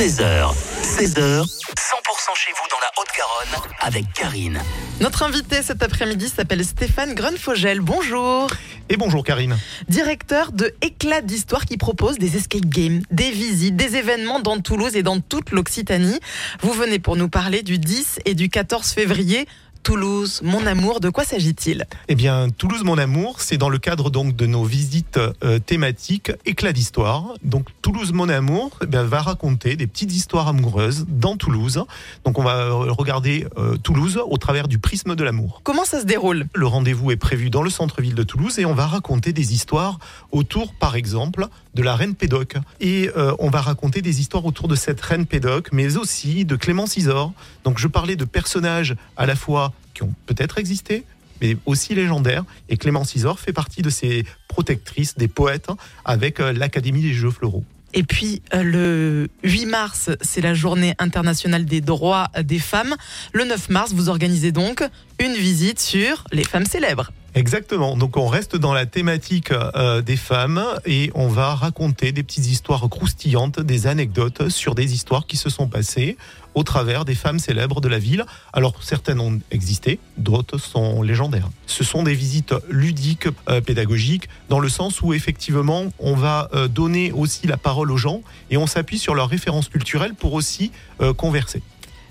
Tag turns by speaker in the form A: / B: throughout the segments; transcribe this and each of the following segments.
A: 13h, 16h, 100% chez vous dans la Haute-Garonne avec Karine.
B: Notre invité cet après-midi s'appelle Stéphane Grunfogel. Bonjour.
C: Et bonjour Karine.
B: Directeur de Éclat d'Histoire qui propose des escape games, des visites, des événements dans Toulouse et dans toute l'Occitanie. Vous venez pour nous parler du 10 et du 14 février Toulouse, mon amour, de quoi s'agit-il?
C: Eh bien, Toulouse, mon amour, c'est dans le cadre donc de nos visites euh, thématiques éclat d'histoire. Donc, Toulouse, mon amour, eh bien, va raconter des petites histoires amoureuses dans Toulouse. Donc, on va euh, regarder euh, Toulouse au travers du prisme de l'amour.
B: Comment ça se déroule?
C: Le rendez-vous est prévu dans le centre-ville de Toulouse et on va raconter des histoires autour, par exemple, de la reine Pédoc. Et on va raconter des histoires autour de cette reine Pédoc, mais aussi de Clémence Isor. Donc, je parlais de personnages à la fois qui ont peut-être existé, mais aussi légendaires. Et Clémence Isor fait partie de ces protectrices des poètes avec euh, l'Académie des Jeux Floraux.
B: Et puis euh, le 8 mars, c'est la journée internationale des droits des femmes. Le 9 mars, vous organisez donc une visite sur les femmes célèbres.
C: Exactement. Donc on reste dans la thématique euh, des femmes et on va raconter des petites histoires croustillantes, des anecdotes sur des histoires qui se sont passées au travers des femmes célèbres de la ville. Alors certaines ont existé, d'autres sont légendaires. Ce sont des visites ludiques, euh, pédagogiques, dans le sens où effectivement on va euh, donner aussi la parole aux gens et on s'appuie sur leurs références culturelles pour aussi converser.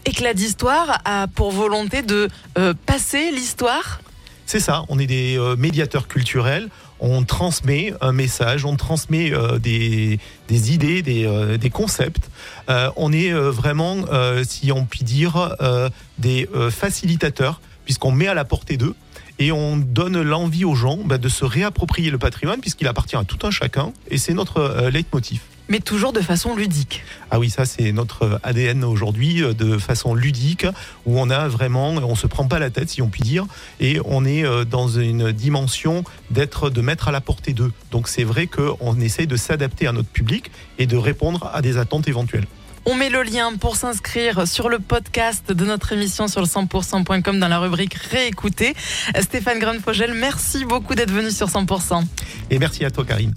B: Éclat d'histoire a pour volonté de passer l'histoire
C: c'est ça, on est des euh, médiateurs culturels, on transmet un message, on transmet euh, des, idées, des, euh, concepts. on est vraiment, si on peut dire, des facilitateurs, puisqu'on met à la portée d'eux et on donne l'envie aux gens bah, de se réapproprier le patrimoine, puisqu'il appartient à tout un chacun, et c'est notre leitmotiv
B: mais toujours de façon ludique.
C: Ah oui, ça c'est notre ADN aujourd'hui, euh, de façon ludique, où on a vraiment, on se prend pas la tête si on peut dire, et on est euh, dans une dimension d'être, de mettre à la portée d'eux. Donc c'est vrai qu'on essaye de s'adapter à notre public et de répondre à des attentes éventuelles.
B: On met le lien pour s'inscrire sur le podcast de notre émission sur le 100%.com dans la rubrique Réécouter. Stéphane Grunfogel, merci beaucoup d'être venu sur 100%.
C: Et merci à toi, Karine.